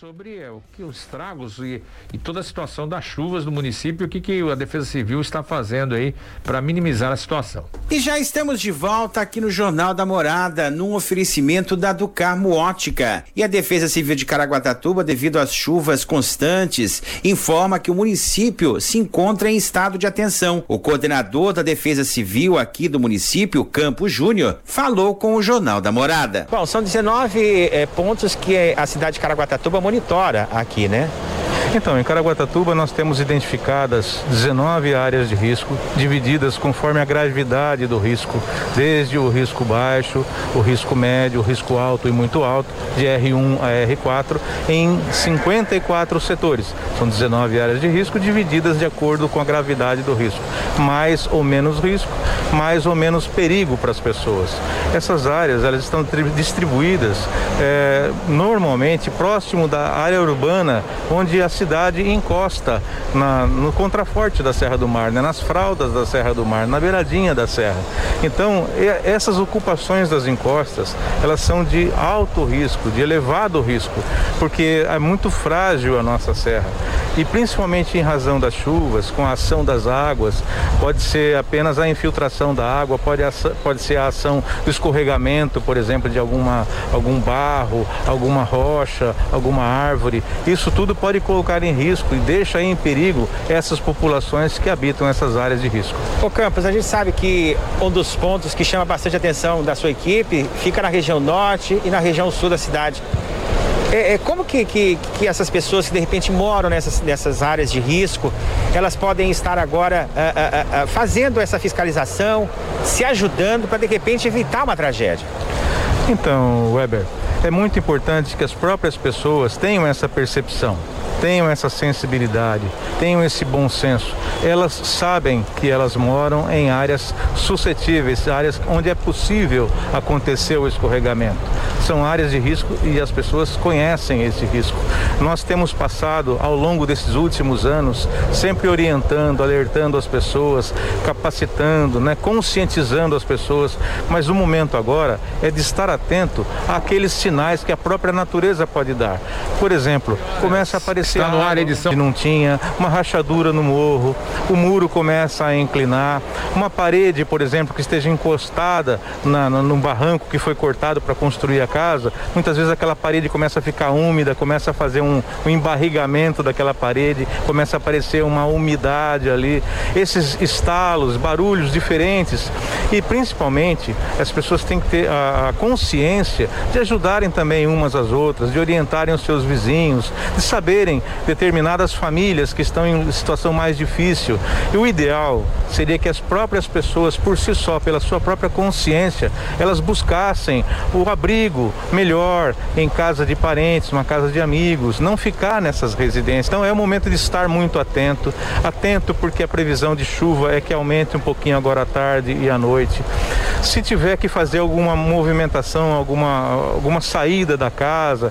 sobre é, o que os estragos e, e, toda a situação das chuvas no município, o que, que a Defesa Civil está fazendo aí para minimizar a situação. E já estamos de volta aqui no Jornal da Morada, num oferecimento da Ducarmo Ótica. E a Defesa Civil de Caraguatatuba, devido às chuvas constantes, informa que o município se encontra em estado de atenção. O coordenador da Defesa Civil aqui do município, Campo Júnior, falou com o Jornal da Morada. Bom, são 19 eh, pontos que a cidade de Caraguatatuba monitora aqui, né? Então, em Caraguatatuba nós temos identificadas 19 áreas de risco, divididas conforme a gravidade do risco, desde o risco baixo, o risco médio, o risco alto e muito alto, de R1 a R4, em 54 setores. São 19 áreas de risco divididas de acordo com a gravidade do risco. Mais ou menos risco, mais ou menos perigo para as pessoas. Essas áreas elas estão distribuídas é, normalmente próximo da área urbana, onde a cidade encosta na, no contraforte da Serra do Mar, né? nas fraldas da Serra do Mar, na beiradinha da serra. Então, essas ocupações das encostas, elas são de alto risco, de elevado risco, porque é muito frágil a nossa serra. E principalmente em razão das chuvas, com a ação das águas, pode ser apenas a infiltração da água, pode, pode ser a ação do escorregamento, por exemplo, de alguma, algum barro, alguma rocha, alguma árvore. Isso tudo pode colocar colocar em risco e deixa em perigo essas populações que habitam essas áreas de risco. Ô Campos, a gente sabe que um dos pontos que chama bastante atenção da sua equipe fica na região norte e na região sul da cidade. É, é, como que, que, que, essas pessoas que de repente moram nessas, nessas áreas de risco, elas podem estar agora uh, uh, uh, fazendo essa fiscalização, se ajudando para de repente evitar uma tragédia? Então, Weber, é muito importante que as próprias pessoas tenham essa percepção tenham essa sensibilidade, tenham esse bom senso. Elas sabem que elas moram em áreas suscetíveis, áreas onde é possível acontecer o escorregamento. São áreas de risco e as pessoas conhecem esse risco. Nós temos passado ao longo desses últimos anos sempre orientando, alertando as pessoas, capacitando, né, conscientizando as pessoas, mas o momento agora é de estar atento àqueles sinais que a própria natureza pode dar. Por exemplo, começa a aparecer Está no ar a edição. Que não tinha, uma rachadura no morro, o muro começa a inclinar, uma parede, por exemplo, que esteja encostada na, na, num barranco que foi cortado para construir a casa, muitas vezes aquela parede começa a ficar úmida, começa a fazer um, um embarrigamento daquela parede, começa a aparecer uma umidade ali. Esses estalos, barulhos diferentes e principalmente as pessoas têm que ter a, a consciência de ajudarem também umas às outras, de orientarem os seus vizinhos, de saberem determinadas famílias que estão em situação mais difícil. E o ideal seria que as próprias pessoas, por si só, pela sua própria consciência, elas buscassem o abrigo melhor em casa de parentes, uma casa de amigos, não ficar nessas residências. Então é o momento de estar muito atento, atento porque a previsão de chuva é que aumente um pouquinho agora à tarde e à noite. Se tiver que fazer alguma movimentação, alguma, alguma saída da casa,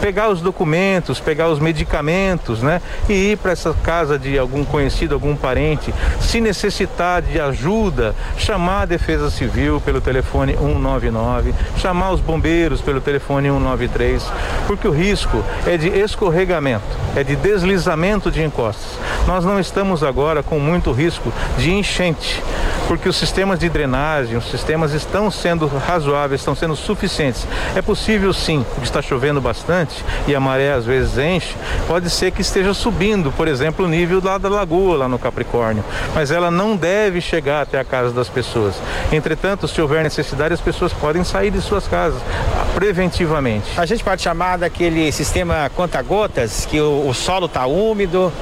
pegar os documentos, pegar os medicamentos, né? E ir para essa casa de algum conhecido, algum parente. Se necessitar de ajuda, chamar a Defesa Civil pelo telefone 199, chamar os bombeiros pelo telefone 193, porque o risco é de escorregamento, é de deslizamento de encostas. Nós não estamos agora com muito risco de enchente porque os sistemas de drenagem, os sistemas estão sendo razoáveis, estão sendo suficientes. É possível sim, está chovendo bastante e a maré às vezes enche, pode ser que esteja subindo, por exemplo, o nível lá da lagoa, lá no Capricórnio, mas ela não deve chegar até a casa das pessoas. Entretanto, se houver necessidade, as pessoas podem sair de suas casas preventivamente. A gente pode chamar daquele sistema conta-gotas, que o, o solo está úmido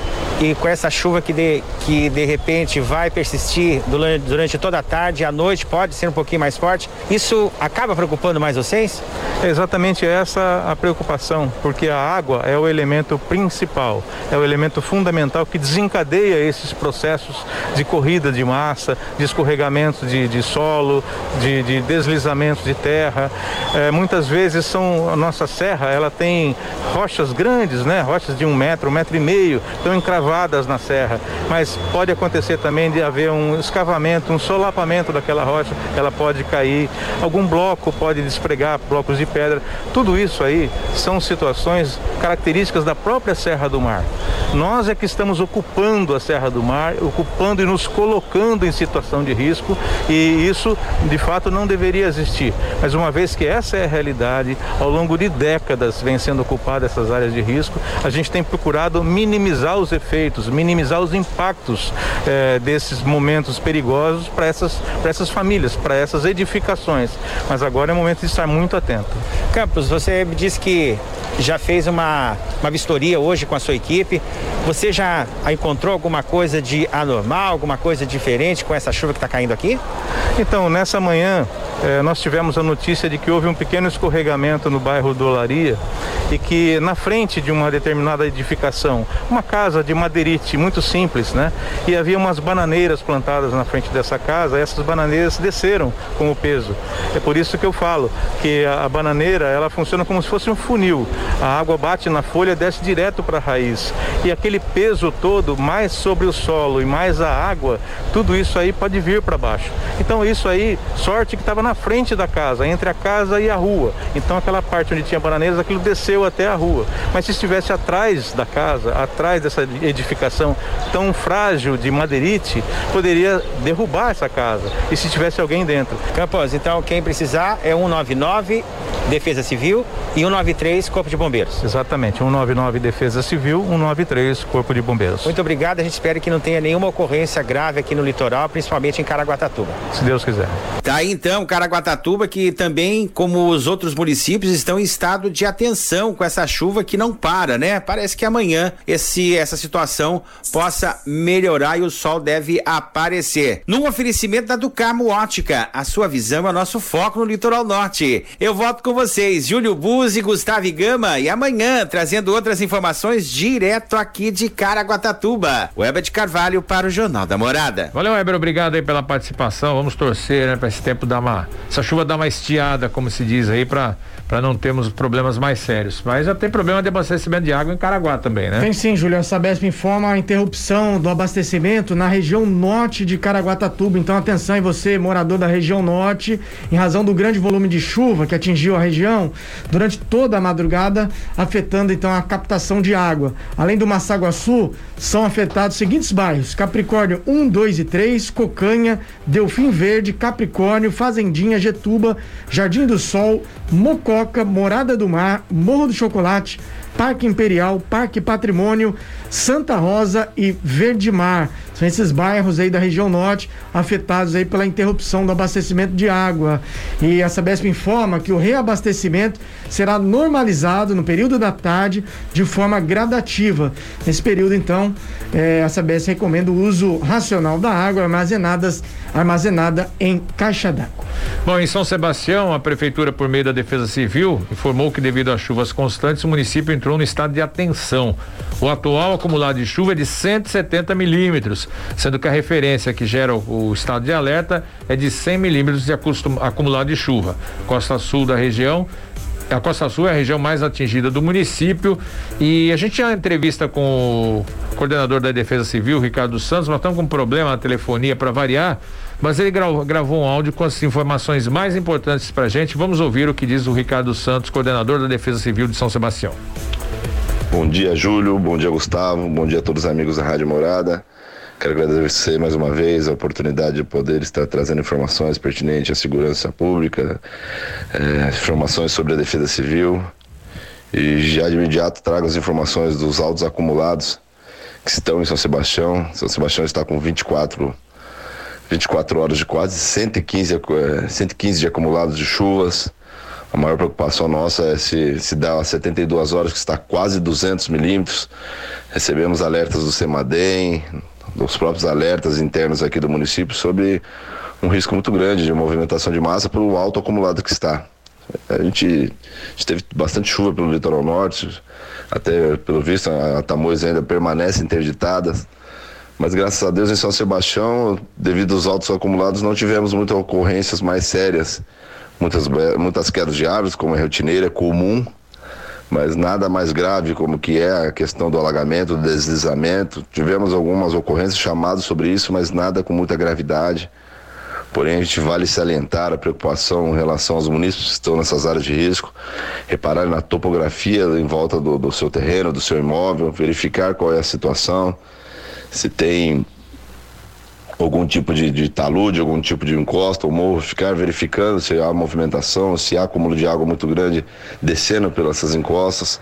e com essa chuva que de, que de repente vai persistir durante, durante toda a tarde a noite, pode ser um pouquinho mais forte, isso acaba preocupando mais vocês? É exatamente essa a preocupação, porque a água é o elemento principal, é o elemento fundamental que desencadeia esses processos de corrida de massa, de escorregamento de, de solo, de, de deslizamento de terra. É, muitas muitas vezes são a nossa serra, ela tem rochas grandes, né? Rochas de um metro, um metro e meio, estão encravadas na serra. Mas pode acontecer também de haver um escavamento, um solapamento daquela rocha, ela pode cair, algum bloco pode despregar, blocos de pedra. Tudo isso aí são situações características da própria Serra do Mar. Nós é que estamos ocupando a Serra do Mar, ocupando e nos colocando em situação de risco, e isso de fato não deveria existir. Mas uma vez que essa é a realidade, ao longo de décadas vem sendo ocupada essas áreas de risco, a gente tem procurado minimizar os efeitos, minimizar os impactos eh, desses momentos perigosos para essas, essas famílias, para essas edificações. Mas agora é o momento de estar muito atento. Campos, você me disse que já fez uma, uma vistoria hoje com a sua equipe. Você já encontrou alguma coisa de anormal, alguma coisa diferente com essa chuva que está caindo aqui? Então, nessa manhã, eh, nós tivemos a notícia de que houve um pequeno escorregamento no bairro Dolaria e que na frente de uma determinada edificação, uma casa de madeirite muito simples, né? E havia umas bananeiras plantadas na frente dessa casa, essas bananeiras desceram com o peso. É por isso que eu falo que a, a bananeira, ela funciona como se fosse um funil. A água bate na folha, desce direto para a raiz. E aquele peso todo, mais sobre o solo e mais a água, tudo isso aí pode vir para baixo. Então isso aí, sorte que estava na frente da casa, entre a casa e a rua. Então aquela parte onde tinha bananeiras, aquilo desceu até a rua. Mas se estivesse atrás da casa, atrás dessa edificação tão frágil de madeirite, poderia derrubar essa casa. E se tivesse alguém dentro. Campos, então quem precisar é 199 Defesa Civil e 193 Corpo de Bombeiros. Exatamente, 199 Defesa Civil, 193 Corpo de Bombeiros. Muito obrigado, a gente espera que não tenha nenhuma ocorrência grave aqui no litoral, principalmente em Caraguatatuba. Se Deus quiser. Tá aí então, Caraguatatuba, que também, como os outros municípios, estão em estado de atenção com essa chuva que não para, né? Parece que amanhã esse essa situação possa melhorar e o sol deve aparecer. Num oferecimento da Ducamo Ótica, a sua visão é o nosso foco no litoral norte. Eu volto com vocês, Júlio Buzzi, Gustavo Gama e amanhã trazendo outras informações direto aqui de Caraguatatuba. Weber de Carvalho para o Jornal da Morada. Valeu, Weber, obrigado aí pela participação. Vamos torcer, né, para esse tempo dar uma essa chuva dar uma estiada, como se diz aí, para para não termos problemas mais sérios. Mas já tem problema de abastecimento de água em Caraguá também, né? Tem sim. A Sabesp informa a interrupção do abastecimento na região norte de Caraguatatuba. Então, atenção em você, morador da região norte, em razão do grande volume de chuva que atingiu a região durante toda a madrugada, afetando então a captação de água. Além do Massaguaçu, são afetados os seguintes bairros: Capricórnio 1, 2 e 3, Cocanha, Delfim Verde, Capricórnio, Fazendinha, Getuba, Jardim do Sol, Mocó, Morada do Mar, Morro do Chocolate, Parque Imperial, Parque Patrimônio, Santa Rosa e Verde Mar. São esses bairros aí da região norte afetados aí pela interrupção do abastecimento de água. E a Sabesp informa que o reabastecimento será normalizado no período da tarde de forma gradativa. Nesse período, então, eh, a Sabesp recomenda o uso racional da água armazenadas, armazenada em caixa d'água. Bom, em São Sebastião, a prefeitura, por meio da Defesa Civil, informou que devido às chuvas constantes, o município entrou no estado de atenção. O atual acumulado de chuva é de 170 milímetros, sendo que a referência que gera o, estado de alerta é de 100 milímetros de acumulado de chuva. Costa sul da região a Costa Sul é a região mais atingida do município e a gente tinha entrevista com o coordenador da Defesa Civil, Ricardo Santos, nós estamos com um problema na telefonia para variar, mas ele gravou, gravou um áudio com as informações mais importantes para a gente. Vamos ouvir o que diz o Ricardo Santos, coordenador da Defesa Civil de São Sebastião. Bom dia, Júlio. Bom dia, Gustavo. Bom dia a todos os amigos da Rádio Morada. Quero agradecer mais uma vez a oportunidade de poder estar trazendo informações pertinentes à segurança pública, é, informações sobre a defesa civil. E já de imediato trago as informações dos autos acumulados que estão em São Sebastião. São Sebastião está com 24, 24 horas de quase 115, 115 é, de acumulados de chuvas. A maior preocupação nossa é se, se dá 72 horas, que está quase 200 milímetros. Recebemos alertas do CEMADEM, dos próprios alertas internos aqui do município sobre um risco muito grande de movimentação de massa pelo alto acumulado que está. A gente, a gente teve bastante chuva pelo litoral norte, até pelo visto a Tamoios ainda permanece interditada, mas graças a Deus em São Sebastião, devido aos altos acumulados, não tivemos muitas ocorrências mais sérias muitas, muitas quedas de árvores, como é rotineira, comum, mas nada mais grave como que é a questão do alagamento, do deslizamento. Tivemos algumas ocorrências chamadas sobre isso, mas nada com muita gravidade. Porém, a gente vale salientar a preocupação em relação aos munícipes que estão nessas áreas de risco, reparar na topografia em volta do, do seu terreno, do seu imóvel, verificar qual é a situação, se tem algum tipo de, de talude, algum tipo de encosta ou morro, ficar verificando se há movimentação, se há acúmulo de água muito grande descendo pelas encostas.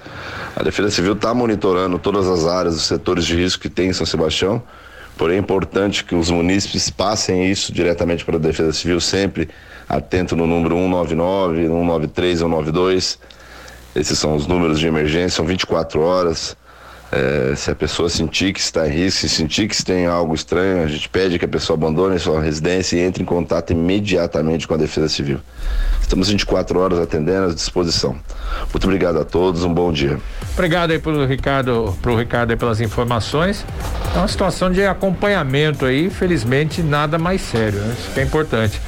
A Defesa Civil está monitorando todas as áreas, os setores de risco que tem em São Sebastião, porém é importante que os munícipes passem isso diretamente para a Defesa Civil, sempre atento no número 199, 193 ou 192. Esses são os números de emergência, são 24 horas. É, se a pessoa sentir que está em risco, se sentir que tem algo estranho, a gente pede que a pessoa abandone sua residência e entre em contato imediatamente com a Defesa Civil. Estamos 24 horas atendendo à disposição. Muito obrigado a todos, um bom dia. Obrigado aí pro Ricardo, pro Ricardo pelas informações. É uma situação de acompanhamento aí, felizmente nada mais sério, né? isso que é importante.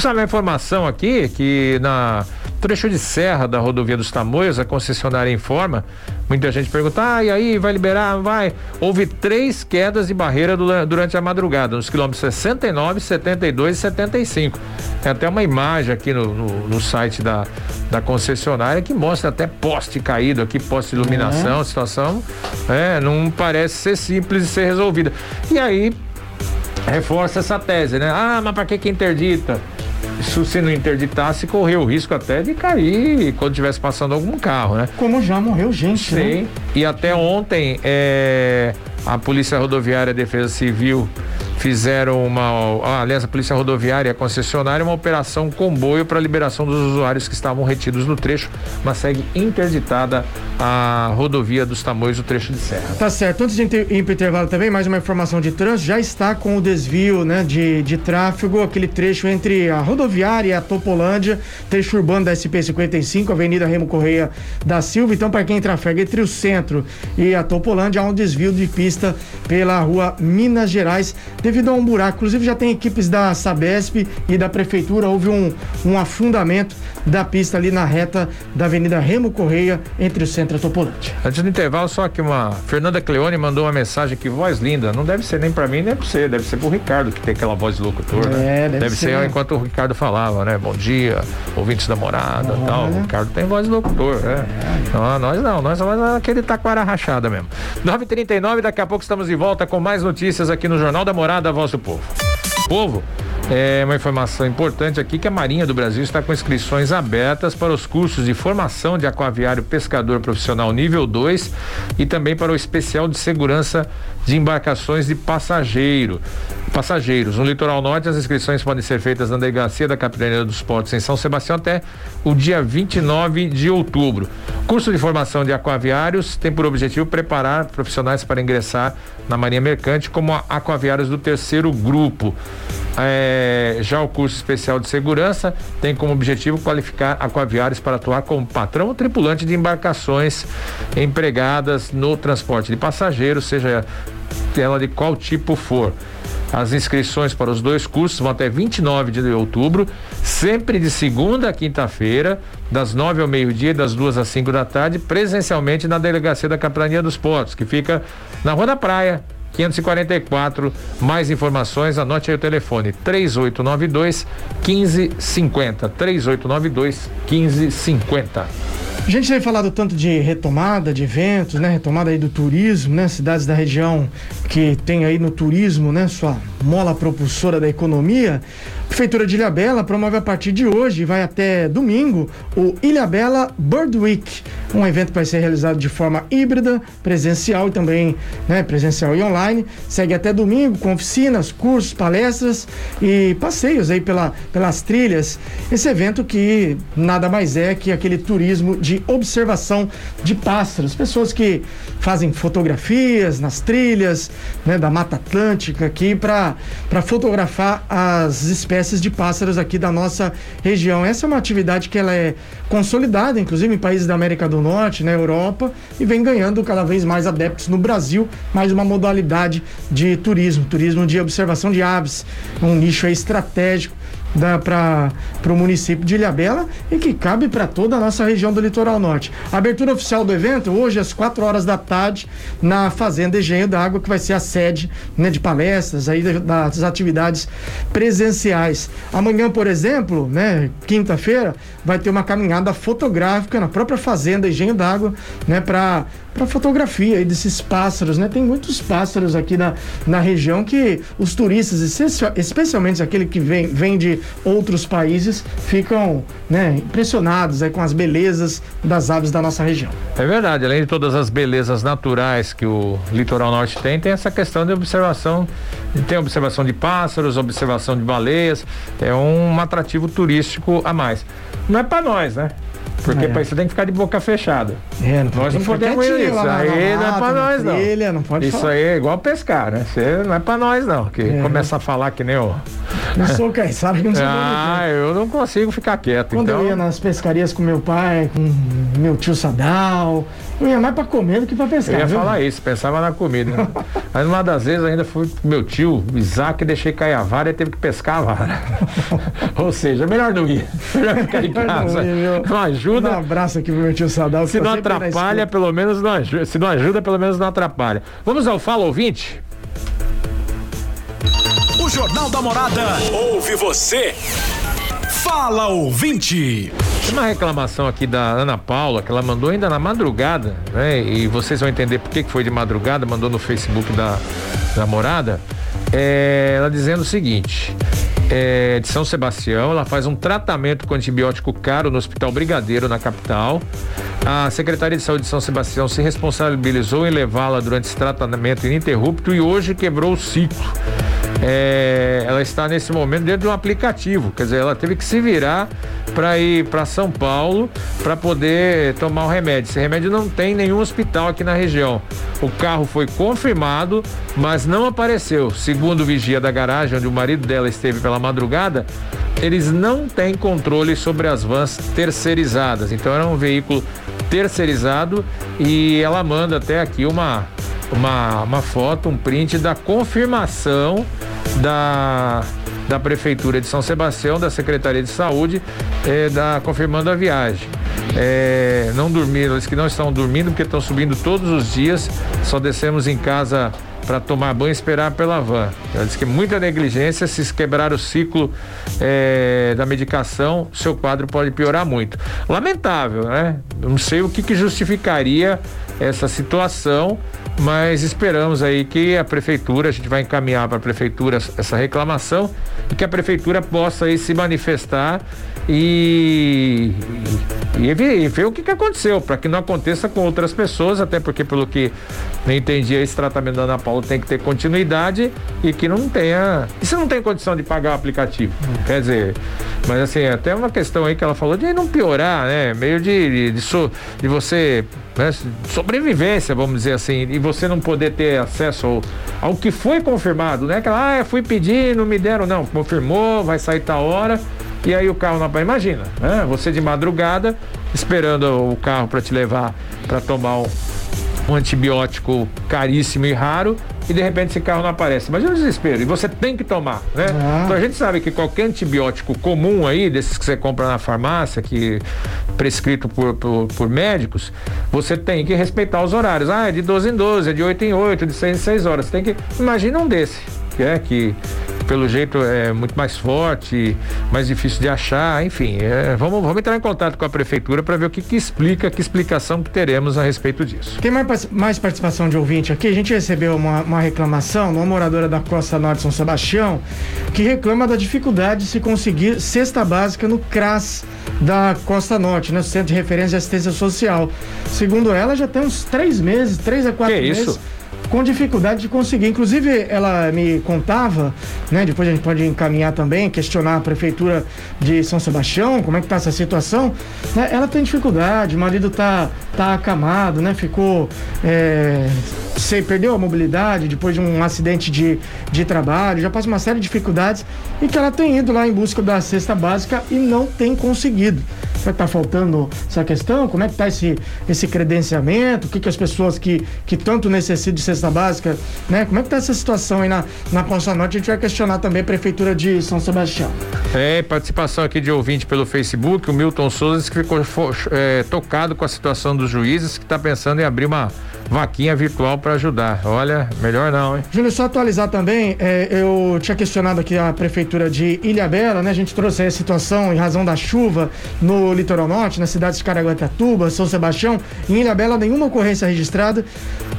Sabe a informação aqui que na trecho de serra da rodovia dos Tamoios, a concessionária informa, muita gente pergunta, ah, e aí, vai liberar? Vai. Houve três quedas de barreira durante a madrugada, nos quilômetros 69, 72 e 75. Tem até uma imagem aqui no, no, no site da, da concessionária que mostra até poste caído aqui, poste de iluminação, uhum. situação é, não parece ser simples de ser resolvida. E aí, reforça essa tese, né? Ah, mas para que que interdita? Isso se não interditasse, correu o risco até de cair quando estivesse passando algum carro, né? Como já morreu gente, Sim. Né? E até ontem, é, a Polícia Rodoviária e Defesa Civil fizeram uma, ah, aliás, a Polícia Rodoviária e a concessionária uma operação comboio para liberação dos usuários que estavam retidos no trecho, mas segue interditada a rodovia dos Tamoios, o trecho de serra. Tá certo. Antes de ir para o intervalo também, mais uma informação de trânsito, já está com o desvio, né, de, de tráfego, aquele trecho entre a rodoviária e a Topolândia, trecho urbano da SP55, Avenida Remo Correia da Silva. Então, para quem trafega entre o centro e a Topolândia, há um desvio de pista pela rua Minas Gerais devido a um buraco. Inclusive já tem equipes da Sabesp e da Prefeitura. Houve um, um afundamento da pista ali na reta da Avenida Remo Correia, entre o centro e Topolante. Antes do intervalo, só que uma. Fernanda Cleone mandou uma mensagem que voz linda. Não deve ser nem para mim, nem para você. Deve ser pro Ricardo, que tem aquela voz de locutor, né? é, né? Deve, deve ser, ser enquanto o Ricardo falava, né? Bom dia, ouvintes da morada e tal. O Ricardo tem voz de locutor, né? É. Não, nós não, nós somos aquele taquara rachada mesmo. 9h39, daqui a pouco estamos de volta com mais notícias aqui no Jornal da Morada da Voz do Povo. Povo, é uma informação importante aqui que a Marinha do Brasil está com inscrições abertas para os cursos de formação de aquaviário pescador profissional nível 2 e também para o especial de segurança de embarcações de passageiro. Passageiros. No litoral norte, as inscrições podem ser feitas na delegacia da Capitania dos Portos em São Sebastião até o dia 29 de outubro. Curso de formação de aquaviários tem por objetivo preparar profissionais para ingressar na Marinha Mercante como aquaviários do terceiro grupo. É, já o curso especial de segurança tem como objetivo qualificar aquaviários para atuar como patrão ou tripulante de embarcações empregadas no transporte de passageiros, seja ela de qual tipo for. As inscrições para os dois cursos vão até 29 de outubro, sempre de segunda a quinta-feira, das 9 ao meio-dia, das duas às 5 da tarde, presencialmente na delegacia da Capitania dos Portos, que fica na Rua da Praia, 544. Mais informações, anote aí o telefone: 3892 1550. 3892 1550. A gente tem falado tanto de retomada de eventos, né? Retomada aí do turismo, né? Cidades da região que tem aí no turismo, né? Sua mola propulsora da economia. A Prefeitura de Ilhabela promove a partir de hoje e vai até domingo o Ilhabela Bird Week, um evento que vai ser realizado de forma híbrida, presencial e também né, presencial e online. Segue até domingo com oficinas, cursos, palestras e passeios aí pela, pelas trilhas. Esse evento que nada mais é que aquele turismo de observação de pássaros, pessoas que fazem fotografias nas trilhas né, da Mata Atlântica aqui para fotografar as espécies de pássaros aqui da nossa região. Essa é uma atividade que ela é consolidada, inclusive em países da América do Norte, na Europa, e vem ganhando cada vez mais adeptos no Brasil, mais uma modalidade de turismo, turismo de observação de aves, um nicho estratégico para o município de Ilhabela e que cabe para toda a nossa região do litoral norte. Abertura oficial do evento hoje às 4 horas da tarde na Fazenda Engenho da Água, que vai ser a sede né, de palestras aí das atividades presenciais. Amanhã, por exemplo, né, quinta-feira, vai ter uma caminhada fotográfica na própria Fazenda Engenho d'Água, né, para para fotografia aí desses pássaros, né? Tem muitos pássaros aqui na, na região que os turistas, especialmente aquele que vem, vem de outros países, ficam né, impressionados aí com as belezas das aves da nossa região. É verdade, além de todas as belezas naturais que o litoral norte tem, tem essa questão de observação, tem observação de pássaros, observação de baleias, é um atrativo turístico a mais. Não é para nós, né? Porque é. isso tem que ficar de boca fechada. É, não nós não podemos ir isso. aí não é pra nós, não. Trilha, não pode isso falar. aí é igual pescar, né? Você não é pra nós, não. Que é. começa a falar que nem o. Não sou caiçara, não sou Ah, eu não consigo ficar quieto. Quando então... eu ia nas pescarias com meu pai, com meu tio Sadal, eu ia mais pra comer do que pra pescar. Eu ia viu? falar isso, pensava na comida. Mas uma das vezes ainda fui com meu tio, Isaac, deixei cair a vara e teve que pescar a vara. Ou seja, melhor não ir. Melhor ficar em casa. Não, ir, não ajuda. Um abraço aqui pro meu tio Sadal. Se não atrapalha, pelo menos não ajuda. Se não ajuda, pelo menos não atrapalha. Vamos ao Fala Ouvinte? O Jornal da Morada. Ouve você. Fala Ouvinte. Uma reclamação aqui da Ana Paula, que ela mandou ainda na madrugada, né? E vocês vão entender por que foi de madrugada, mandou no Facebook da, da morada. É, ela dizendo o seguinte: é, de São Sebastião, ela faz um tratamento com antibiótico caro no Hospital Brigadeiro, na capital. A Secretaria de Saúde de São Sebastião se responsabilizou em levá-la durante esse tratamento ininterrupto e hoje quebrou o ciclo. É, ela está nesse momento dentro de um aplicativo, quer dizer, ela teve que se virar para ir para São Paulo para poder tomar o remédio. Esse remédio não tem nenhum hospital aqui na região. O carro foi confirmado, mas não apareceu. Segundo o vigia da garagem, onde o marido dela esteve pela madrugada, eles não têm controle sobre as vans terceirizadas. Então era um veículo terceirizado e ela manda até aqui uma uma, uma foto, um print da confirmação da, da Prefeitura de São Sebastião, da Secretaria de Saúde, eh, da, confirmando a viagem. É, não dormiram, eles que não estão dormindo porque estão subindo todos os dias, só descemos em casa para tomar banho e esperar pela van. Ela disse que muita negligência, se quebrar o ciclo é, da medicação, seu quadro pode piorar muito. Lamentável, né? Não sei o que, que justificaria essa situação, mas esperamos aí que a prefeitura, a gente vai encaminhar para a prefeitura essa reclamação e que a prefeitura possa aí se manifestar e, e, e ver o que, que aconteceu, para que não aconteça com outras pessoas, até porque pelo que entendi, esse tratamento da Ana Paula tem que ter continuidade e que não tenha. E se não tem condição de pagar o aplicativo? Quer dizer, mas assim, até uma questão aí que ela falou de não piorar, né? Meio de, de, de, de você. Né? sobrevivência, vamos dizer assim, e você não poder ter acesso ao, ao que foi confirmado, né? Que ah, fui pedir, não me deram, não. Confirmou, vai sair tal hora. E aí o carro não. Imagina, né? Você de madrugada, esperando o carro para te levar para tomar um, um antibiótico caríssimo e raro e de repente esse carro não aparece. Imagina o desespero. E você tem que tomar, né? Ah. Então a gente sabe que qualquer antibiótico comum aí, desses que você compra na farmácia, que prescrito por, por, por médicos, você tem que respeitar os horários. Ah, é de 12 em 12, é de 8 em 8, de 6 em 6 horas. Você tem que. Imagina um desse, que é que pelo jeito é muito mais forte, mais difícil de achar, enfim. É, vamos, vamos entrar em contato com a prefeitura para ver o que, que explica, que explicação que teremos a respeito disso. Tem mais, mais participação de ouvinte aqui. A gente recebeu uma, uma reclamação, uma moradora da Costa Norte São Sebastião, que reclama da dificuldade de se conseguir cesta básica no CRAS da Costa Norte, né? Centro de Referência e Assistência Social. Segundo ela, já tem uns três meses, três a quatro que meses. Isso? Com dificuldade de conseguir. Inclusive, ela me contava, né? Depois a gente pode encaminhar também, questionar a prefeitura de São Sebastião, como é que tá essa situação. Né? Ela tem dificuldade, o marido tá tá acamado, né? Ficou. É, você perdeu a mobilidade depois de um acidente de, de trabalho, já passa uma série de dificuldades e que ela tem ido lá em busca da cesta básica e não tem conseguido. Vai estar tá faltando essa questão? Como é que está esse, esse credenciamento? O que, que as pessoas que, que tanto necessitam de cesta básica, né? Como é que está essa situação aí na, na Costa Norte? A gente vai questionar também a Prefeitura de São Sebastião. É, participação aqui de ouvinte pelo Facebook, o Milton Souza que ficou é, tocado com a situação dos juízes, que está pensando em abrir uma vaquinha virtual para ajudar. Olha, melhor não, hein? Júlio, só atualizar também, é, eu tinha questionado aqui a prefeitura de Ilhabela, né? A gente trouxe aí a situação em razão da chuva no litoral norte, na cidade de Caraguatatuba, São Sebastião. Em Ilhabela, nenhuma ocorrência registrada.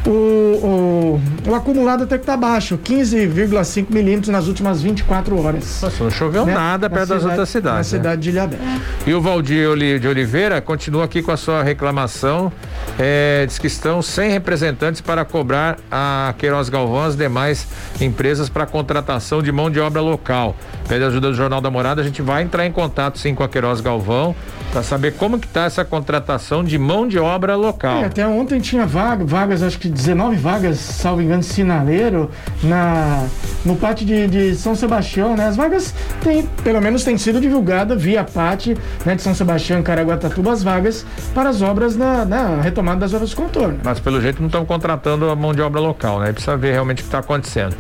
O, o, o acumulado até que tá baixo, 15,5 milímetros nas últimas 24 horas. Nossa, não choveu né? nada perto das outras cidades. Na né? cidade de Ilhabela. E o Valdir de Oliveira continua aqui com a sua reclamação. É, diz que estão sem representantes para cobrar a Queiroz Galvão as demais empresas para contratação de mão de obra local. Pede ajuda do Jornal da Morada, a gente vai entrar em contato sim com a Queiroz Galvão para saber como que tá essa contratação de mão de obra local. É, até ontem tinha vaga, vagas, acho que 19 vagas, salvo engano, sinaleiro na no pátio de, de São Sebastião, né? As vagas têm, pelo menos tem sido divulgada via pátio, né, de São Sebastião, Caraguatatuba, as vagas para as obras na, na retomada das obras de contorno. Mas pelo jeito não estão contratando a mão de obra local, né? Precisa ver realmente o que está acontecendo.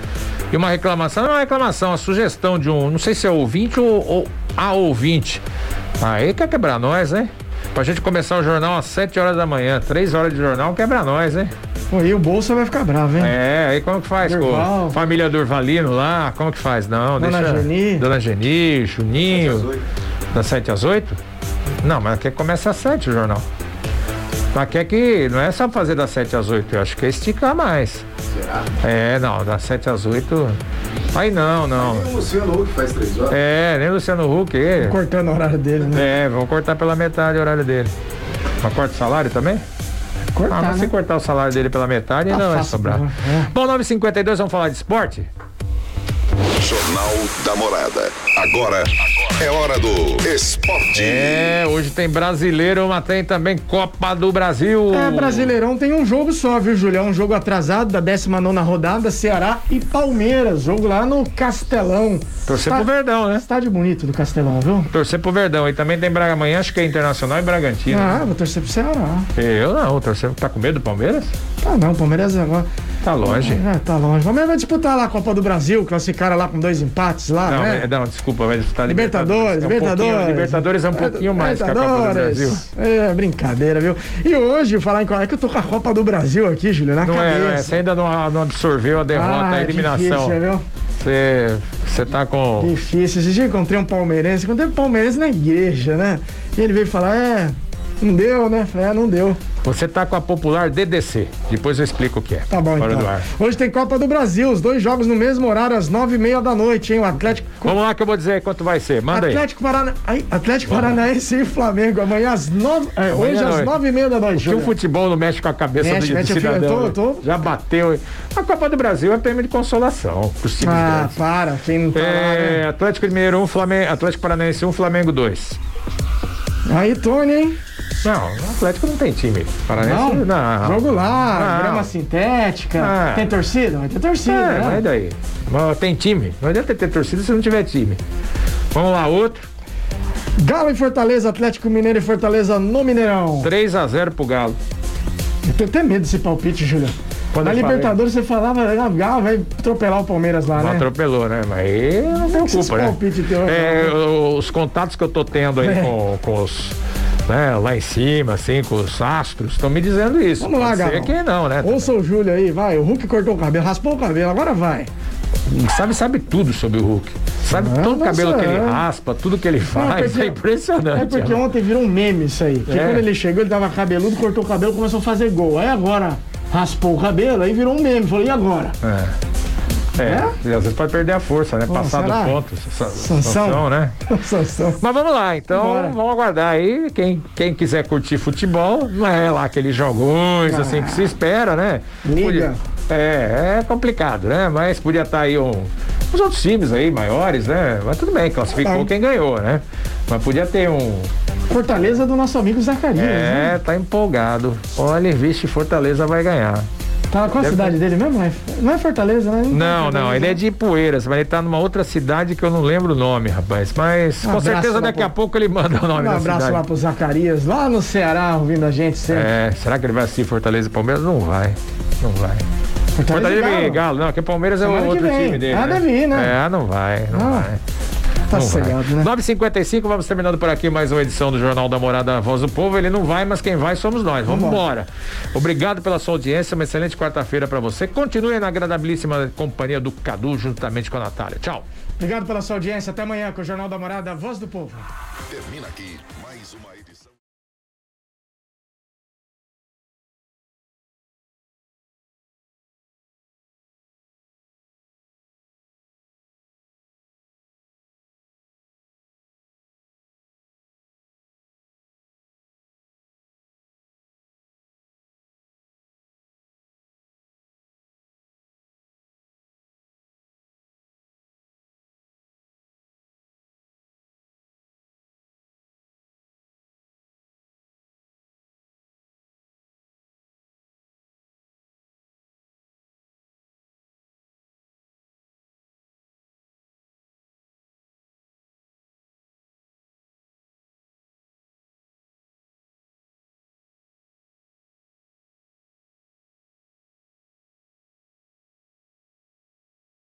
E uma reclamação, não é uma reclamação, uma sugestão de um, não sei se é ouvinte ou, ou a ouvinte. Aí quer quebrar nós, né? Pra gente começar o jornal às 7 horas da manhã, 3 horas de jornal, quebra nós, hein? Pô, e o Bolsa vai ficar bravo, hein? É, aí como que faz, Durval. Família Durvalino lá, como que faz? Não, Dona deixa. Geni. Dona Geni, Juninho. Das 7 às 8? Não, mas aqui começa às 7 o jornal. Mas quer que não é só fazer das 7 às 8, eu acho que é esticar mais. Será? É, não, das 7 às 8. Aí não, não. Nem o Luciano Huck faz 3 horas. É, nem o Luciano Huck. Ele. Cortando o horário dele, né? É, vamos cortar pela metade o horário dele. Mas corta o salário também? Cortar, ah, mas né? se cortar o salário dele pela metade, tá ainda vai sobrar. Né? É. Bom, 9h52, vamos falar de esporte? Jornal da Morada. Agora é hora do esporte. É, hoje tem brasileiro, mas tem também Copa do Brasil. É, Brasileirão tem um jogo só, viu, Julião? Um jogo atrasado da 19 rodada, Ceará e Palmeiras. Jogo lá no Castelão. Torcer Está... pro Verdão, né? Estádio bonito do Castelão, viu? Torcer pro Verdão. E também tem Braga amanhã, acho que é Internacional e Bragantino. Ah, né? vou torcer pro Ceará. Eu não, torcer. Tá com medo do Palmeiras? Ah, não, Palmeiras agora. Tá longe. É, tá longe. Palmeiras vai disputar lá a Copa do Brasil, classificaram lá com dois empates lá, não, né? É, não, desculpa, vai disputar Libertadores. Libertadores, é um Libertadores é um pouquinho mais que a Copa do Brasil. É, brincadeira, viu? E hoje, falar em é que eu tô com a Copa do Brasil aqui, Júlio, na não cabeça. É, você ainda não, não absorveu a derrota, ah, a eliminação. Difícil, viu? Você, você tá com. Difícil. Esse dia encontrei um palmeirense, encontrei um palmeirense na igreja, né? E ele veio falar, é, não deu, né? É, não deu. Você tá com a popular DDC. Depois eu explico o que é. Tá bom, Fora então. Hoje tem Copa do Brasil, os dois jogos no mesmo horário, às nove e meia da noite, hein? O Atlético. Vamos lá que eu vou dizer quanto vai ser. Manda Atlético aí. Parana... Atlético Paranaense e Flamengo. Amanhã às nove. É, hoje às nove e meia da noite. Porque o futebol não mexe com a cabeça mexe, do, mexe do cidadão. Tô, tô... Já bateu. A Copa do Brasil é prêmio de consolação. ah, grandes. para. Quem não tá é, lá, né? Atlético Mineiro 1, um, Flamengo, Atlético Paranaense 1, um, Flamengo 2. Aí, Tony, hein? Não, o Atlético não tem time. Paranaense, não, não. Jogo lá, não. grama sintética. Ah. Tem torcida? Vai ter torcida. É, né? Vai daí. Tem time. Não adianta ter torcida se não tiver time. Vamos lá, outro. Galo e Fortaleza, Atlético Mineiro e Fortaleza no Mineirão. 3 a 0 pro Galo. Eu tenho até medo desse palpite, Julião. Quando Na Libertadores você falava, ah, Galo vai atropelar o Palmeiras lá, não né? Atropelou, né? Mas aí não tem culpa, né? Teu, é, os contatos que eu tô tendo aí é. com, com os né, lá em cima, assim, com os astros, estão me dizendo isso. Vamos lá, Galo. que não, né? Ouça o Júlio aí, vai. O Hulk cortou o cabelo, raspou o cabelo, agora vai. Sabe, sabe tudo sobre o Hulk. Sabe não, todo o cabelo que ele raspa, tudo que ele faz. Não, porque, é impressionante. É porque ontem virou um meme isso aí. Que é. quando ele chegou, ele tava cabeludo, cortou o cabelo começou a fazer gol. Aí agora raspou o cabelo, aí virou um meme. Falei, e agora? É. É, é? às vezes pode perder a força, né? Pô, Passar será? do ponto. Sansão. Sansão, né? Sansão. Mas vamos lá, então Bora. vamos aguardar aí. Quem, quem quiser curtir futebol, não é lá aqueles jogões ah. assim que se espera, né? Liga. É, é complicado, né? Mas podia estar tá aí um, os outros times aí maiores, né? Mas tudo bem, classificou tá quem ganhou, né? Mas podia ter um Fortaleza do nosso amigo Zacarias. É, né? tá empolgado. Olha, vixe, Fortaleza vai ganhar. Tá, qual a cidade dele mesmo? Não é Fortaleza, né? Não, não, ele é de Ipueiras, mas ele tá numa outra cidade que eu não lembro o nome, rapaz. Mas Um com abraço certeza daqui pro- a pouco ele manda o nome Um da abraço cidade. lá pro Zacarias, lá no Ceará, ouvindo a gente sempre. É, será que ele vai assistir Fortaleza e Palmeiras? Não vai. Não vai. Fortaleza Fortaleza e Galo. Galo, não, que o Palmeiras é o outro time dele. Ah, né? deve ir, né? É, não vai, não Ah, vai. Tá Não vai. né? 9h55, vamos terminando por aqui mais uma edição do Jornal da Morada Voz do Povo. Ele não vai, mas quem vai somos nós. Vamos embora. Obrigado pela sua audiência, uma excelente quarta-feira para você. Continue na agradabilíssima companhia do Cadu, juntamente com a Natália. Tchau. Obrigado pela sua audiência. Até amanhã com o Jornal da Morada, Voz do Povo. Termina aqui mais uma.